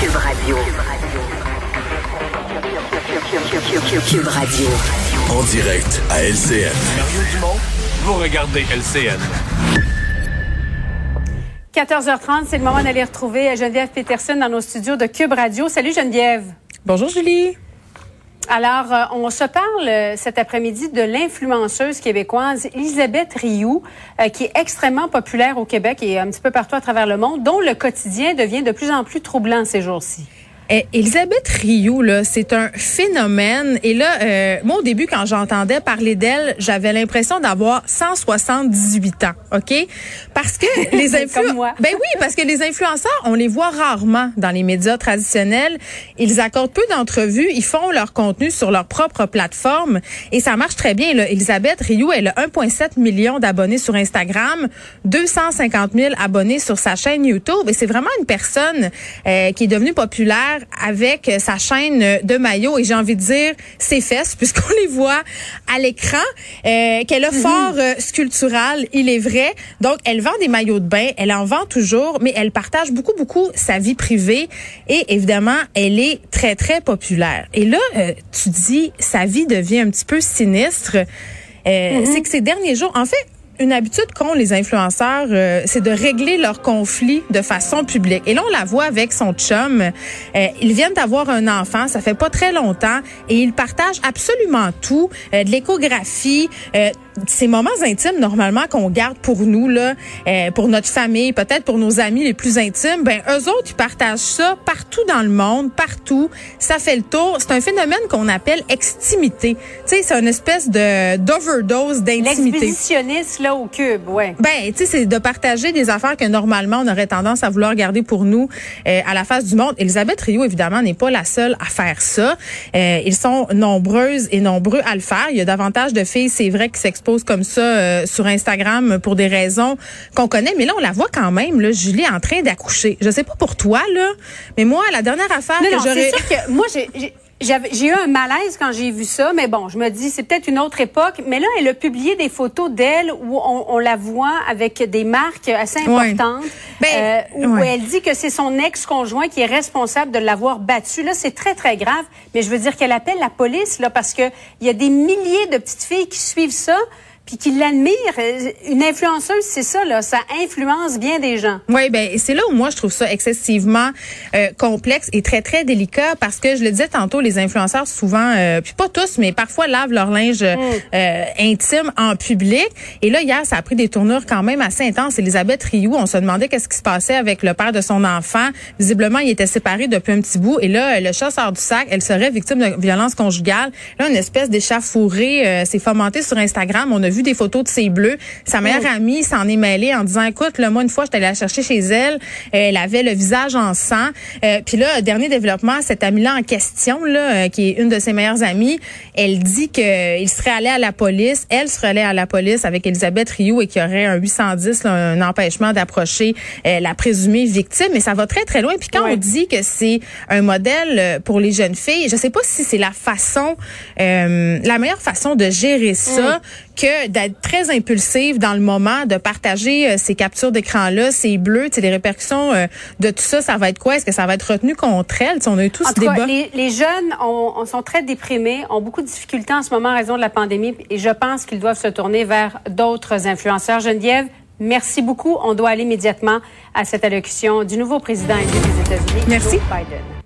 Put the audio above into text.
Cube Radio. Cube Radio. En direct à LCN. Mario Dumont, vous regardez LCN. 14h30, c'est le moment d'aller retrouver Geneviève Peterson dans nos studios de Cube Radio. Salut Geneviève. Bonjour Julie. Alors, euh, on se parle euh, cet après-midi de l'influenceuse québécoise Elisabeth Rioux, euh, qui est extrêmement populaire au Québec et un petit peu partout à travers le monde, dont le quotidien devient de plus en plus troublant ces jours-ci. Eh, Elisabeth Rioux, là, c'est un phénomène. Et là, euh, moi, au début, quand j'entendais parler d'elle, j'avais l'impression d'avoir 178 ans, OK? Parce que les Comme influenceurs... Ben oui, parce que les influenceurs, on les voit rarement dans les médias traditionnels. Ils accordent peu d'entrevues. Ils font leur contenu sur leur propre plateforme. Et ça marche très bien. Là. Elisabeth Rioux, elle a 1,7 million d'abonnés sur Instagram, 250 000 abonnés sur sa chaîne YouTube. Et c'est vraiment une personne euh, qui est devenue populaire avec sa chaîne de maillot. Et j'ai envie de dire ses fesses puisqu'on les voit à l'écran. Euh, qu'elle a fort euh, sculptural il est vrai. Donc elle vend des maillots de bain elle en vend toujours mais elle partage beaucoup beaucoup sa vie privée. Et évidemment elle est très très populaire. Et là euh, tu dis sa vie devient un petit peu sinistre. Euh, c'est que ces derniers jours en fait une habitude qu'ont les influenceurs, euh, c'est de régler leurs conflits de façon publique. Et là, on la voit avec son chum. Euh, ils viennent d'avoir un enfant, ça fait pas très longtemps, et ils partagent absolument tout, euh, de l'échographie, euh, ces moments intimes normalement qu'on garde pour nous là, euh, pour notre famille, peut-être pour nos amis les plus intimes. Ben eux autres, ils partagent ça partout dans le monde, partout. Ça fait le tour. C'est un phénomène qu'on appelle extimité. Tu sais, c'est une espèce de d'overdose d'intimité. L'expéditionniste, là, au Cube, ouais. Ben, tu sais, c'est de partager des affaires que normalement on aurait tendance à vouloir garder pour nous euh, à la face du monde. Elisabeth Rio, évidemment, n'est pas la seule à faire ça. Euh, ils sont nombreuses et nombreux à le faire. Il y a davantage de filles, c'est vrai, qui s'exposent comme ça euh, sur Instagram pour des raisons qu'on connaît. Mais là, on la voit quand même, là, Julie, en train d'accoucher. Je sais pas pour toi, là, mais moi, la dernière affaire Non, que j'aurais... moi, j'ai- j'ai... Eu un malaise quand j'ai vu ça, mais bon, je me dis c'est peut-être une autre époque. Mais là, elle a publié des photos d'elle où on, on la voit avec des marques assez importantes, Ben, euh, où elle dit que c'est son ex-conjoint qui est responsable de l'avoir battue. Là, c'est très très grave. Mais je veux dire qu'elle appelle la police là parce que il y a des milliers de petites filles qui suivent ça puis qui l'admirent. Euh, Une influenceuse, c'est ça là, ça influence bien des gens. Oui, ben c'est là où moi je trouve ça excessivement euh, complexe et très très délicat parce que je le disais tantôt, les influenceurs souvent, euh, puis pas tous, mais parfois lavent leur linge euh, intime en public. Et là hier, ça a pris des tournures quand même assez intenses. Elisabeth Rioux, on se demandait qu'est-ce qui se passait avec le père de son enfant. Visiblement, il était séparé depuis un petit bout. Et là, le chat sort du sac. Elle serait victime de violence conjugale. Là, une espèce d'échafourée euh, s'est fomentée sur Instagram. On a vu des photos de ses bleus. Sa meilleure amie s'en est mêlée en disant, écoute, là, moi, une fois, j'étais allée la chercher chez elle. Euh, elle avait le visage en sang. Euh, Puis là, dernier développement, cette amie-là en question, là, euh, qui est une de ses meilleures amies, elle dit qu'il serait allé à la police. Elle serait allée à la police avec Elisabeth Rioux et qu'il y aurait un 810, là, un empêchement d'approcher euh, la présumée victime. Mais ça va très, très loin. Puis quand Ouais. on dit que c'est un modèle euh, pour les jeunes filles, je sais pas si c'est la façon, euh, la meilleure façon de gérer ça que d'être très impulsive dans le moment, de partager euh, ces captures d'écran-là, ces bleus, les répercussions euh, de tout ça, ça va être quoi? Est-ce que ça va être retenu contre elle? Tu sais, on a eu tout En ce cas, débat. les, les jeunes ont, ont- sont très déprimés, ont beaucoup de difficultés en ce moment en raison de la pandémie et je pense qu'ils doivent se tourner vers d'autres influenceurs. Geneviève, merci beaucoup. On doit aller immédiatement à cette allocution du nouveau président des États-Unis, Merci. Joe Biden.